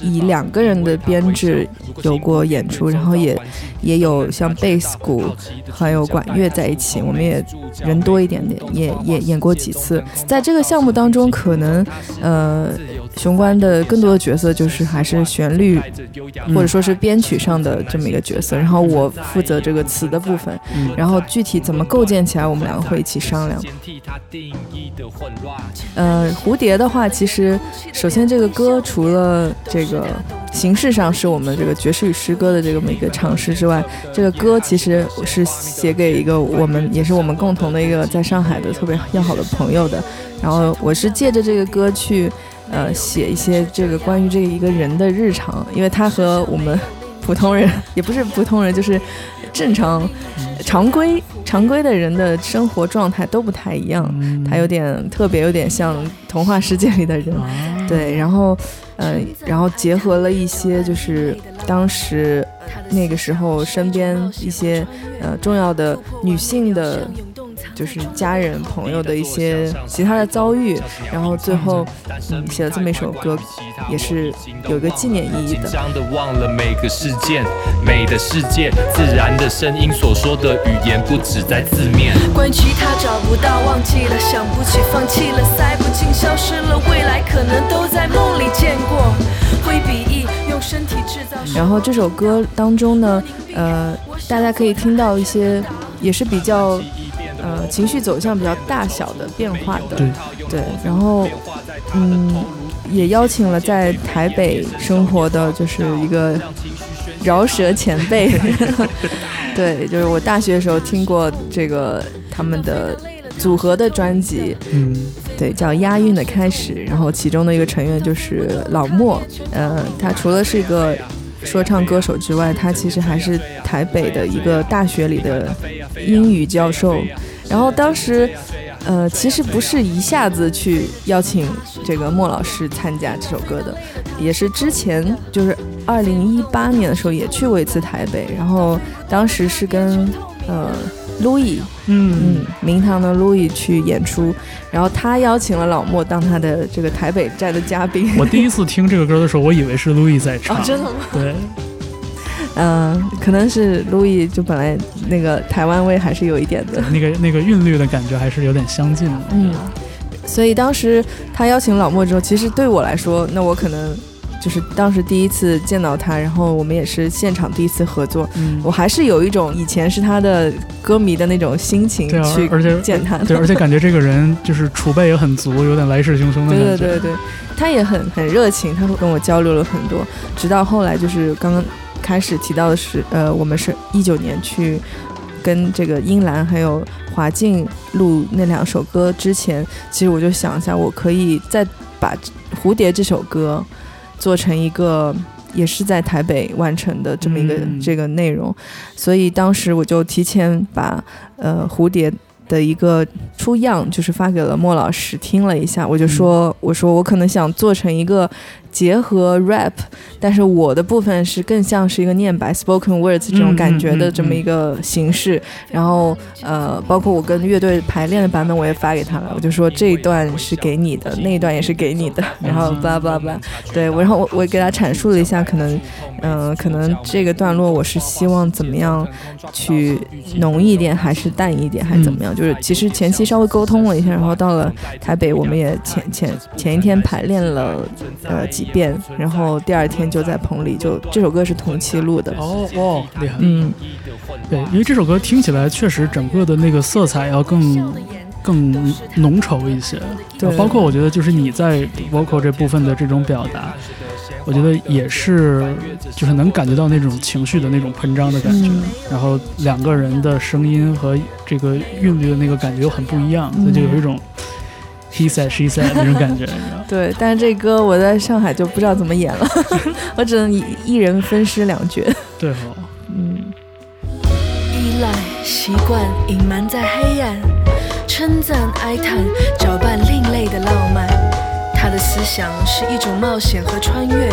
以两个人的编制有过演出，然后也也有像贝斯鼓还有管乐在一起，我们也人多一点点，也也演过几次。在这个项目当中，可能呃。雄关的更多的角色就是还是旋律，或者说是编曲上的这么一个角色，然后我负责这个词的部分，然后具体怎么构建起来，我们两个会一起商量。呃，蝴蝶的话，其实首先这个歌除了这个形式上是我们这个爵士与诗歌的这个么一个尝试之外，这个歌其实是写给一个我们也是我们共同的一个在上海的特别要好的朋友的，然后我是借着这个歌去。呃，写一些这个关于这一个人的日常，因为他和我们普通人也不是普通人，就是正常、常规、常规的人的生活状态都不太一样。他有点特别，有点像童话世界里的人。对，然后，嗯，然后结合了一些就是当时那个时候身边一些呃重要的女性的。就是家人朋友的一些其他的遭遇，然后最后嗯写了这么一首歌，也是有一个纪念意义的。忘了每个事件，美的世界，自然的声音所说的语言不止在字面。关于其他找不到，忘记了，想不起，放弃了，塞不进，消失了，未来可能都在梦里见过。挥笔意，用身体制造。然后这首歌当中呢，呃，大家可以听到一些也是比较。呃，情绪走向比较大小的变化的，对。对，然后嗯，也邀请了在台北生活的就是一个饶舌前辈，(laughs) 对，就是我大学的时候听过这个他们的组合的专辑，嗯，对，叫押韵的开始，然后其中的一个成员就是老莫，呃，他除了是一个说唱歌手之外，他其实还是台北的一个大学里的英语教授。然后当时，呃，其实不是一下子去邀请这个莫老师参加这首歌的，也是之前就是二零一八年的时候也去过一次台北，然后当时是跟呃路易，嗯嗯，明堂的路易去演出，然后他邀请了老莫当他的这个台北站的嘉宾。我第一次听这个歌的时候，我以为是路易在唱，真的吗？对。嗯，可能是路易就本来那个台湾味还是有一点的，那个那个韵律的感觉还是有点相近的。嗯，所以当时他邀请老莫之后，其实对我来说，那我可能就是当时第一次见到他，然后我们也是现场第一次合作，嗯我还是有一种以前是他的歌迷的那种心情去而且见他，对，而且感觉这个人就是储备也很足，(laughs) 有点来势汹汹的感觉。对对对对，他也很很热情，他会跟我交流了很多，直到后来就是刚刚。开始提到的是，呃，我们是一九年去跟这个英兰还有华静录那两首歌之前，其实我就想一下，我可以再把《蝴蝶》这首歌做成一个也是在台北完成的这么一个这个内容，所以当时我就提前把呃《蝴蝶》的一个出样就是发给了莫老师听了一下，我就说，我说我可能想做成一个。结合 rap，但是我的部分是更像是一个念白 spoken words 这种感觉的这么一个形式。然后呃，包括我跟乐队排练的版本我也发给他了，我就说这一段是给你的，那一段也是给你的。然后叭叭叭，对我，然后我我给他阐述了一下，可能嗯，可能这个段落我是希望怎么样去浓一点，还是淡一点，还是怎么样？就是其实前期稍微沟通了一下，然后到了台北，我们也前前前一天排练了呃。几遍，然后第二天就在棚里，就这首歌是同期录的。哦哦，厉害！嗯，对，因为这首歌听起来确实整个的那个色彩要更更浓稠一些。对，包括我觉得就是你在 vocal 这部分的这种表达，我觉得也是就是能感觉到那种情绪的那种喷张的感觉。然后两个人的声音和这个韵律的那个感觉又很不一样，所以就有一种。He said, she said 那种感觉，你知道 (laughs) 对，但是这歌我在上海就不知道怎么演了，(laughs) 我只能一一人分饰两角。对哦，嗯。依赖、习惯、隐瞒在黑暗，称赞、哀叹，搅拌另类的浪漫。他的思想是一种冒险和穿越。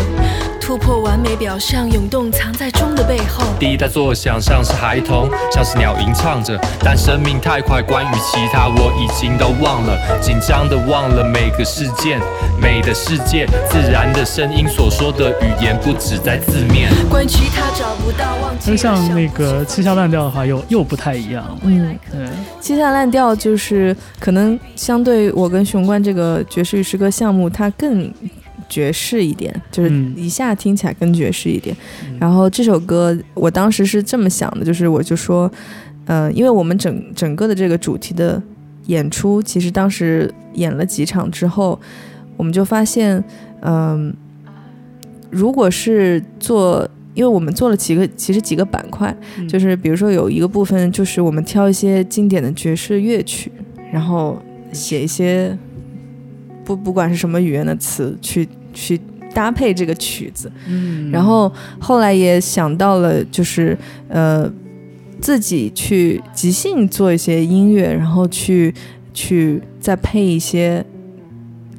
突破完美表象，涌动藏在钟的背后。第一代作响，像是孩童，像是鸟吟唱着。但生命太快，关于其他我已经都忘了。紧张的忘了每个事件，美的世界，自然的声音所说的语言不止在字面。关于其他找不到，忘记。就像那个七下烂调的话，又又不太一样。嗯，对，七下烂调就是可能相对我跟雄关这个爵士与诗歌项目，它更。爵士一点，就是一下听起来更爵士一点。然后这首歌，我当时是这么想的，就是我就说，呃，因为我们整整个的这个主题的演出，其实当时演了几场之后，我们就发现，嗯，如果是做，因为我们做了几个，其实几个板块，就是比如说有一个部分，就是我们挑一些经典的爵士乐曲，然后写一些。不，不管是什么语言的词，去去搭配这个曲子，嗯，然后后来也想到了，就是呃，自己去即兴做一些音乐，然后去去再配一些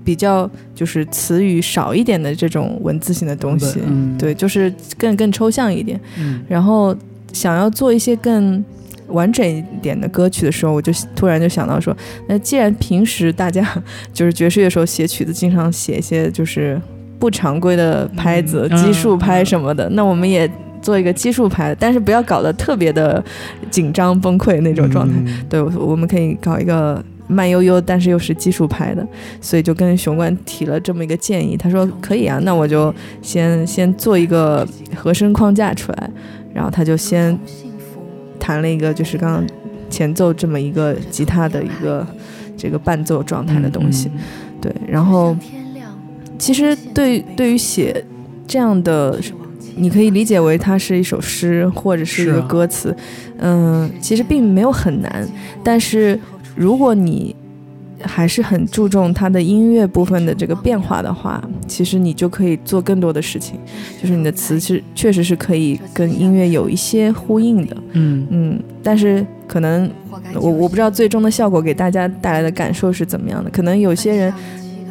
比较就是词语少一点的这种文字性的东西，对，就是更更抽象一点，然后想要做一些更完整一点的歌曲的时候，我就突然就想到说，那既然平时大家就是爵士乐手写曲子经常写一些就是不常规的拍子、嗯奇数拍什么的，那我们也做一个奇数拍，但是不要搞得特别的紧张崩溃那种状态。嗯。对，我我们可以搞一个慢悠悠，但是又是基数拍的，所以就跟熊冠提了这么一个建议，他说可以啊，那我就先先做一个和声框架出来，然后他就先弹了一个就是刚刚前奏这么一个吉他的一个这个伴奏状态的东西，嗯对，然后其实对对于写这样的。你可以理解为它是一首诗，或者是一个歌词，嗯、其实并没有很难。但是如果你还是很注重它的音乐部分的这个变化的话，其实你就可以做更多的事情，就是你的词是确实是可以跟音乐有一些呼应的，嗯。嗯，但是可能我我不知道最终的效果给大家带来的感受是怎么样的，可能有些人，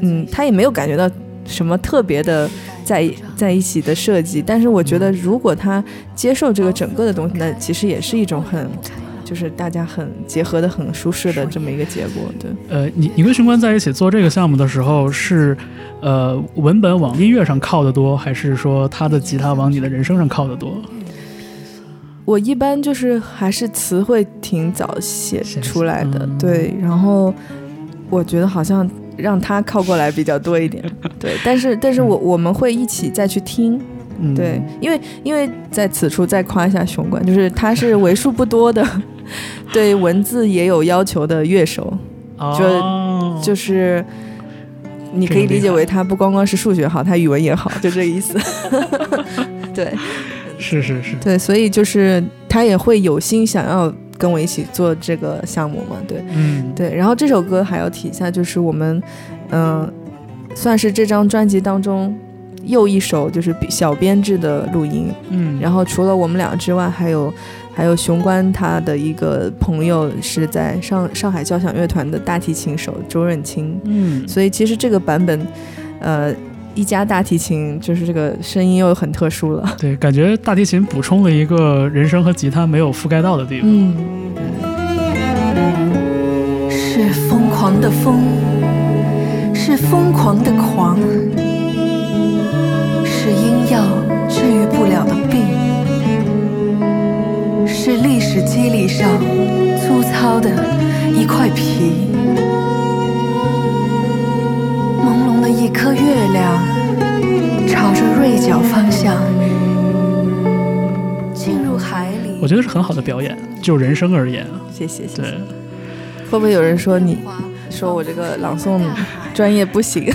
嗯，他也没有感觉到什么特别的在在一起的设计，但是我觉得如果他接受这个整个的东西，那其实也是一种很。就是大家很结合的很舒适的这么一个结果，对。呃，你你跟熊关在一起做这个项目的时候是，呃，文本往音乐上靠的多，还是说他的吉他往你的人生上靠的多？我一般就是还是词汇挺早写写出来的，嗯对，然后我觉得好像让他靠过来比较多一点，对，但是但是我我们会一起再去听，嗯，对，因为因为在此处再夸一下熊管，就是他是为数不多的 (laughs) 对文字也有要求的乐手，就，就是你可以理解为他不光光是数学好，他语文也好，就这个意思。(laughs) 对是是是，对，所以就是他也会有心想要跟我一起做这个项目嘛，对嗯，对。然后这首歌还要提一下，就是我们嗯、算是这张专辑当中又一首就是小编制的录音。嗯，然后除了我们俩之外，还有还有熊关他的一个朋友是在上上海交响乐团的大提琴手周润清，嗯，所以其实这个版本，呃，一加大提琴就是这个声音又很特殊了。对，感觉大提琴补充了一个人声和吉他没有覆盖到的地方。嗯，是疯狂的疯，是疯狂的狂，是音药治愈不了的病，是历史机理上粗糙的一块皮。朦胧的一颗月亮，朝着锐角方向进入海里。我觉得是很好的表演，就人生而言啊，谢谢谢谢。对，会不会有人说你说我这个朗诵专业不行？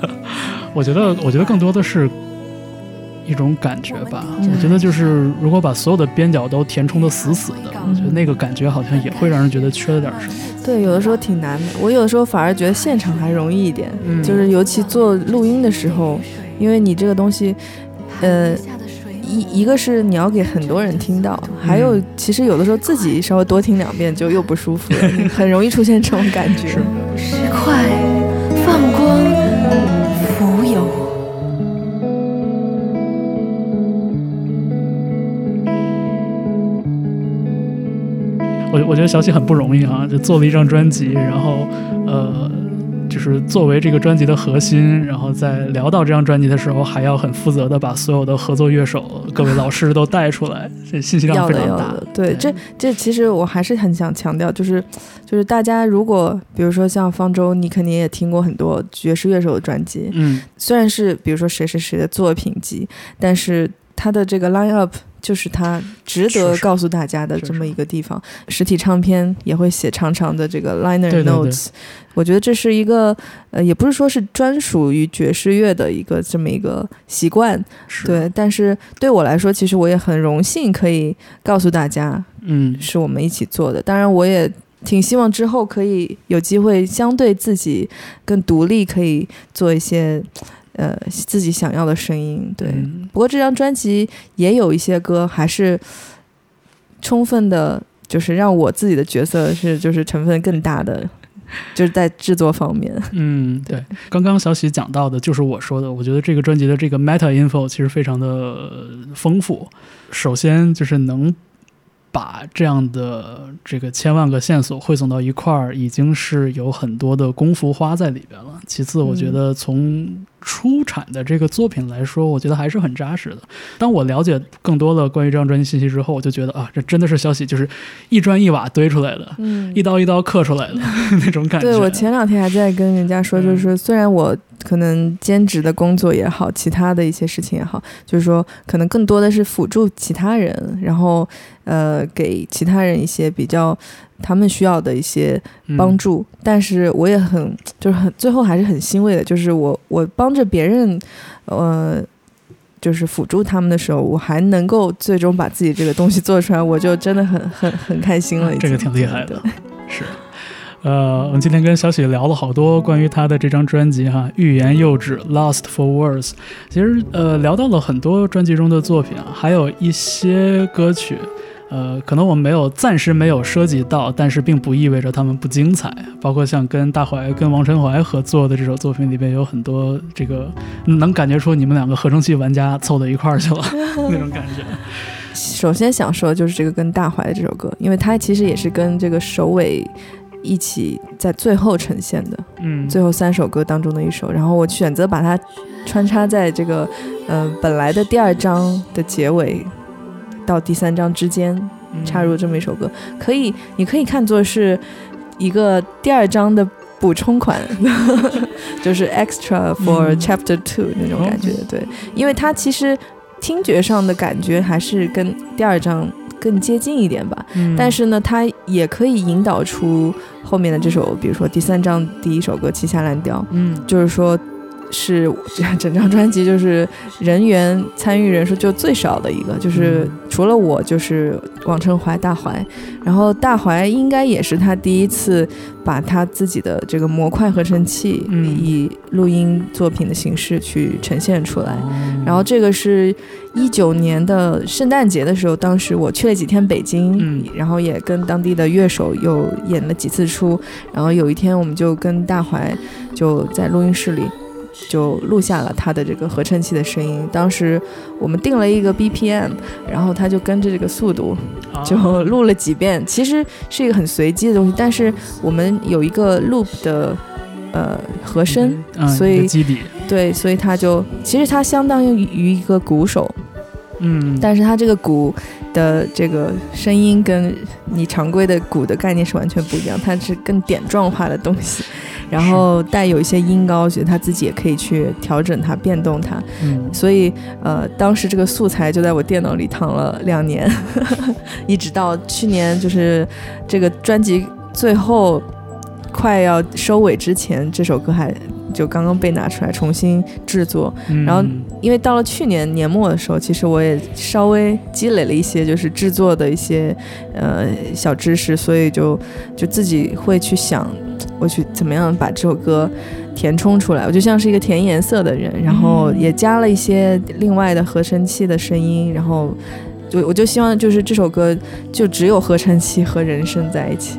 (laughs) 我觉得，我觉得更多的是一种感觉吧。嗯我觉得就是，如果把所有的边角都填充的死死的，我觉得那个感觉好像也会让人觉得缺了点什么。对，有的时候挺难的。我有的时候反而觉得现场还容易一点，嗯就是尤其做录音的时候，因为你这个东西，呃，一一个是你要给很多人听到，还有嗯其实有的时候自己稍微多听两遍就又不舒服了，(laughs) 很容易出现这种感觉。是石我我觉得小喜很不容易啊、就做了一张专辑，然后呃，就是作为这个专辑的核心，然后在聊到这张专辑的时候，还要很负责的把所有的合作乐手、各位老师都带出来，(laughs) 这信息量要非常大。的要的。，对，这这其实我还是很想强调，就是就是大家如果比如说像方舟，你肯定也听过很多爵士乐手的专辑，嗯，虽然是比如说谁谁谁的作品集，但是他的这个 line up 就是他值得告诉大家的这么一个地方。实体唱片也会写长长的这个 liner 对对对 notes，我觉得这是一个呃，也不是说是专属于爵士乐的一个这么一个习惯，对。但是对我来说，其实我也很荣幸可以告诉大家，嗯，是我们一起做的。当然，我也挺希望之后可以有机会相对自己更独立，可以做一些呃自己想要的声音。对，嗯不过这张专辑也有一些歌还是充分的，就是让我自己的角色是就是成分更大的，(laughs) 就是在制作方面。嗯，对，刚刚小喜讲到的就是我说的，我觉得这个专辑的这个 meta info 其实非常的丰富。首先就是能把这样的这个千万个线索汇总到一块儿，已经是有很多的功夫花在里边了。其次，我觉得从出产的这个作品来说，我觉得还是很扎实的。当我了解更多的关于这张专辑信息之后，我就觉得啊，这真的是消息，就是一砖一瓦堆出来的，嗯一刀一刀刻出来的 (laughs) 那种感觉。对我前两天还在跟人家说，嗯就是虽然我可能兼职的工作也好，其他的一些事情也好，就是说可能更多的是辅助其他人，然后呃给其他人一些比较他们需要的一些嗯帮助，但是我也很 (tsk) 就是很最后还是很欣慰的，就是我我帮着别人，呃。就是辅助他们的时候，我还能够最终把自己这个东西做出来，(laughs) 我就真的很很很开心了。已这个挺厉害的，是。呃，我们今天跟小喜聊了好多关于他的这张专辑哈，《欲言又止》（Lost for Words）。其实呃，聊到了很多专辑中的作品啊，还有一些歌曲，呃，可能我们没有暂时没有涉及到，但是并不意味着他们不精彩。包括像跟大怀、跟王晨怀合作的这首作品里边，有很多这个能感觉出你们两个合成器玩家凑到一块儿去了那种感觉。(laughs) 首先想说的就是这个跟大怀的这首歌，因为它其实也是跟这个首尾一起在最后呈现的，嗯，最后三首歌当中的一首。然后我选择把它穿插在这个嗯、呃本来的第二章的结尾到第三章之间嗯插入这么一首歌，可以你可以看作是一个第二章的补充款，(laughs) 就是 extra for 嗯 chapter two 那种感觉。哦对，因为它其实听觉上的感觉还是跟第二章更接近一点吧。嗯，但是呢，它也可以引导出后面的这首，比如说第三章第一首歌《七下蓝调》，嗯就是说是这整张专辑就是人员参与人数就最少的一个，就是嗯。除了我就是王晨怀、大怀，然后大怀应该也是他第一次把他自己的这个模块合成器嗯。以录音作品的形式去呈现出来。哦。然后这个是一九年的圣诞节的时候，当时我去了几天北京，嗯。然后也跟当地的乐手有演了几次出，然后有一天我们就跟大怀就在录音室里就录下了他的这个合成器的声音。当时我们定了一个 BPM，然后他就跟着这个速度啊。就录了几遍，其实是一个很随机的东西，但是我们有一个 loop 的呃和声，嗯所以基底，对，所以他就其实他相当于一个鼓手，嗯，但是他这个鼓的这个声音跟你常规的鼓的概念是完全不一样，它是更点状化的东西，然后带有一些音高，觉得他自己也可以去调整它、变动它。嗯所以呃，当时这个素材就在我电脑里躺了两年，(laughs) 一直到去年就是这个专辑最后快要收尾之前，这首歌还就刚刚被拿出来重新制作。嗯，然后因为到了去年年末的时候，其实我也稍微积累了一些就是制作的一些呃小知识，所以就就自己会去想，我去怎么样把这首歌填充出来。我就像是一个填颜色的人，然后也加了一些另外的合成器的声音，然后就我就希望就是这首歌就只有合成器和人声在一起。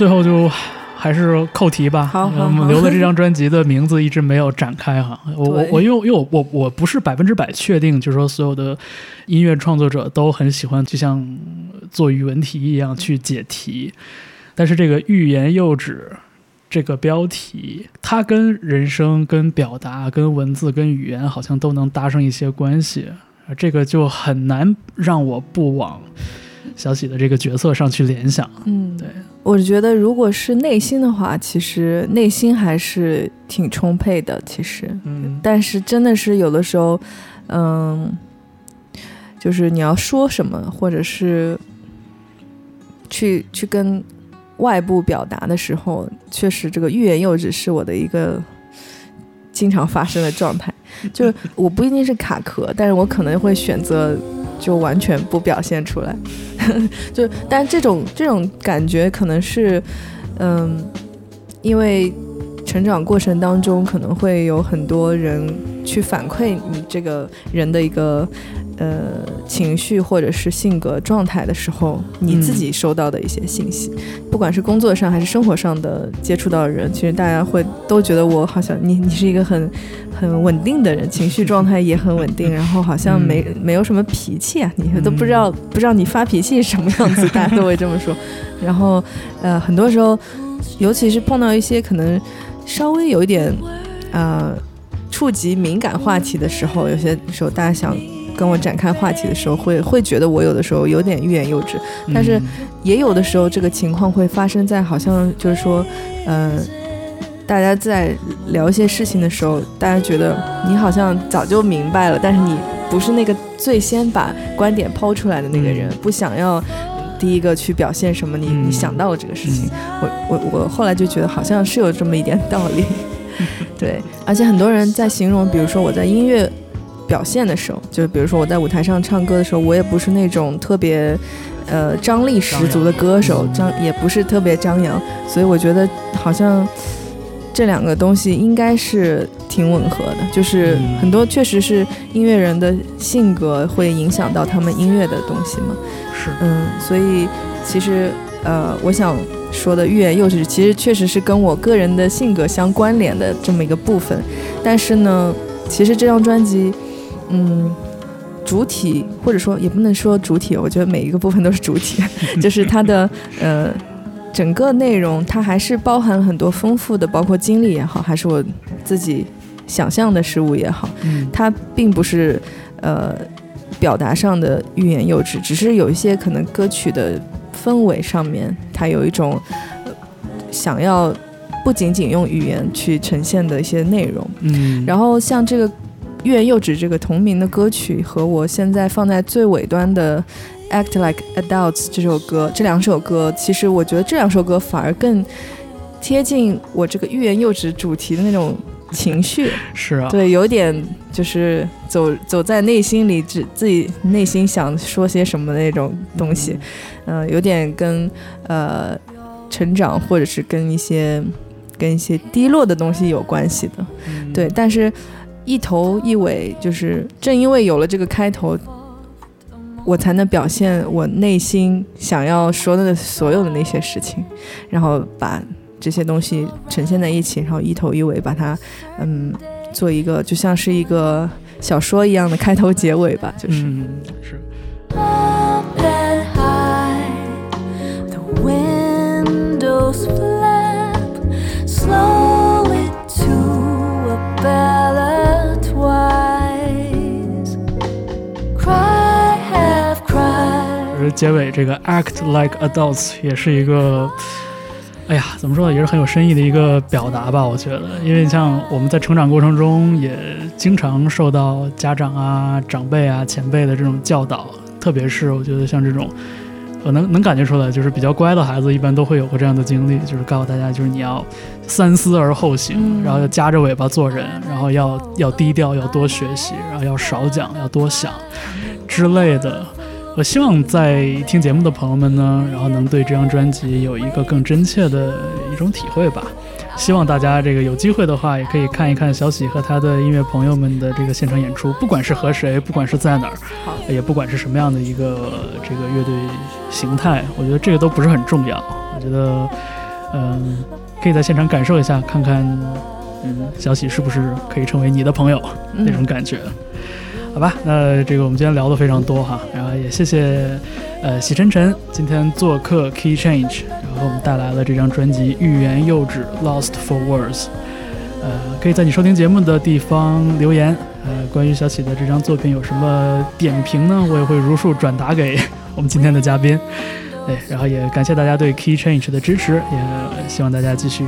最后就还是扣题吧。好好我们留的这张专辑的名字一直没有展开哈。(laughs) 我我我因为因为我我我不是百分之百确定，就是说所有的音乐创作者都很喜欢，就像做语文题一样去解题。但是这个欲言又止这个标题，它跟人生、跟表达、跟文字、跟语言好像都能搭上一些关系，啊这个就很难让我不往小喜的这个角色上去联想。嗯，对，我觉得如果是内心的话，其实内心还是挺充沛的。其实，嗯但是真的是有的时候，嗯，就是你要说什么，或者是去去跟外部表达的时候，确实这个欲言又止是我的一个经常发生的状态。就是我不一定是卡壳，但是我可能会选择就完全不表现出来。(laughs) 就但这种这种感觉可能是，嗯，因为成长过程当中可能会有很多人去反馈你这个人的一个呃情绪或者是性格状态的时候，你自己收到的一些信息，不管是工作上还是生活上的接触到的人，其实大家会都觉得我好像你你是一个很很稳定的人，情绪状态也很稳定，(laughs) 然后好像没、没有什么脾气啊，你都不知道、不知道你发脾气是什么样子，大家都会这么说。然后呃，很多时候，尤其是碰到一些可能稍微有一点呃触及敏感话题的时候，有些时候大家想跟我展开话题的时候，会会觉得我有的时候有点欲言又止，但是也有的时候这个情况会发生在好像就是说，呃，大家在聊一些事情的时候，大家觉得你好像早就明白了，但是你不是那个最先把观点抛出来的那个人，嗯不想要。第一个去表现什么你，你嗯想到了这个事情，我我我后来就觉得好像是有这么一点道理，(laughs) 对，而且很多人在形容，比如说我在音乐表现的时候，就比如说我在舞台上唱歌的时候，我也不是那种特别呃张力十足的歌手，张也不是特别张扬，所以我觉得好像这两个东西应该是挺吻合的，就是嗯很多确实是音乐人的性格会影响到他们音乐的东西嘛，是。嗯，所以其实呃，我想说的欲言又止，其实确实是跟我个人的性格相关联的这么一个部分。但是呢，其实这张专辑，嗯，主体或者说也不能说主体，我觉得每一个部分都是主体，(laughs) 就是它的呃整个内容，它还是包含了很多丰富的，包括经历也好，还是我自己想象的事物也好，嗯它并不是呃表达上的欲言又止，只是有一些可能歌曲的氛围上面，它有一种、呃想要不仅仅用语言去呈现的一些内容。嗯，然后像这个《欲言又止》这个同名的歌曲和我现在放在最尾端的《Act Like Adults》这首歌，这两首歌，其实我觉得这两首歌反而更贴近我这个欲言又止主题的那种情绪。是啊，对，有点就是走走在内心里，自自己内心想说些什么的那种东西，嗯、有点跟呃成长或者是跟一些跟一些低落的东西有关系的。嗯对，但是一头一尾，就是正因为有了这个开头，我才能表现我内心想要说的所有的那些事情，然后把这些东西呈现在一起，然后一头一尾把它，嗯，做一个就像是一个小说一样的开头结尾吧，就是。嗯是。Up and high, the windows flap slow it to a 结尾这个 act like adults 也是一个，哎呀，怎么说呢，也是很有深意的一个表达吧。我觉得，因为像我们在成长过程中，也经常受到家长啊、长辈啊、前辈的这种教导，特别是我觉得像这种。我能能感觉出来，就是比较乖的孩子，一般都会有过这样的经历，就是告诉大家，就是你要三思而后行，嗯然后要夹着尾巴做人，然后要要低调，要多学习，然后要少讲，要多想之类的。我希望在听节目的朋友们呢，然后能对这张专辑有一个更真切的一种体会吧。希望大家这个有机会的话，也可以看一看小喜和他的音乐朋友们的这个现场演出，不管是和谁，不管是在哪儿，好也不管是什么样的一个这个乐队形态，我觉得这个都不是很重要。我觉得，嗯、可以在现场感受一下，看看，嗯，小喜是不是可以成为你的朋友那种感觉。好吧，那这个我们今天聊的非常多哈，然后也谢谢呃喜晨晨今天做客 Key Change，然后我们带来了这张专辑《欲言又止》Lost for Words。呃，可以在你收听节目的地方留言。呃，关于小喜的这张作品有什么点评呢？我也会如数转达给我们今天的嘉宾。对，然后也感谢大家对 Key Change 的支持，也希望大家继续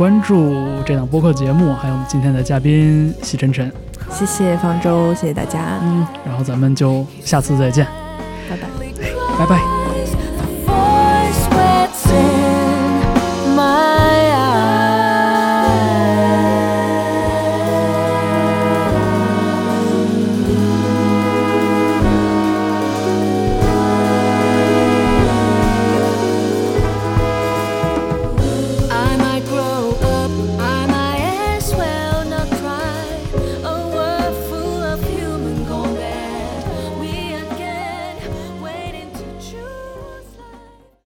关注这档播客节目，还有我们今天的嘉宾喜晨晨。谢谢方舟，谢谢大家。嗯，然后咱们就下次再见。拜拜。拜拜。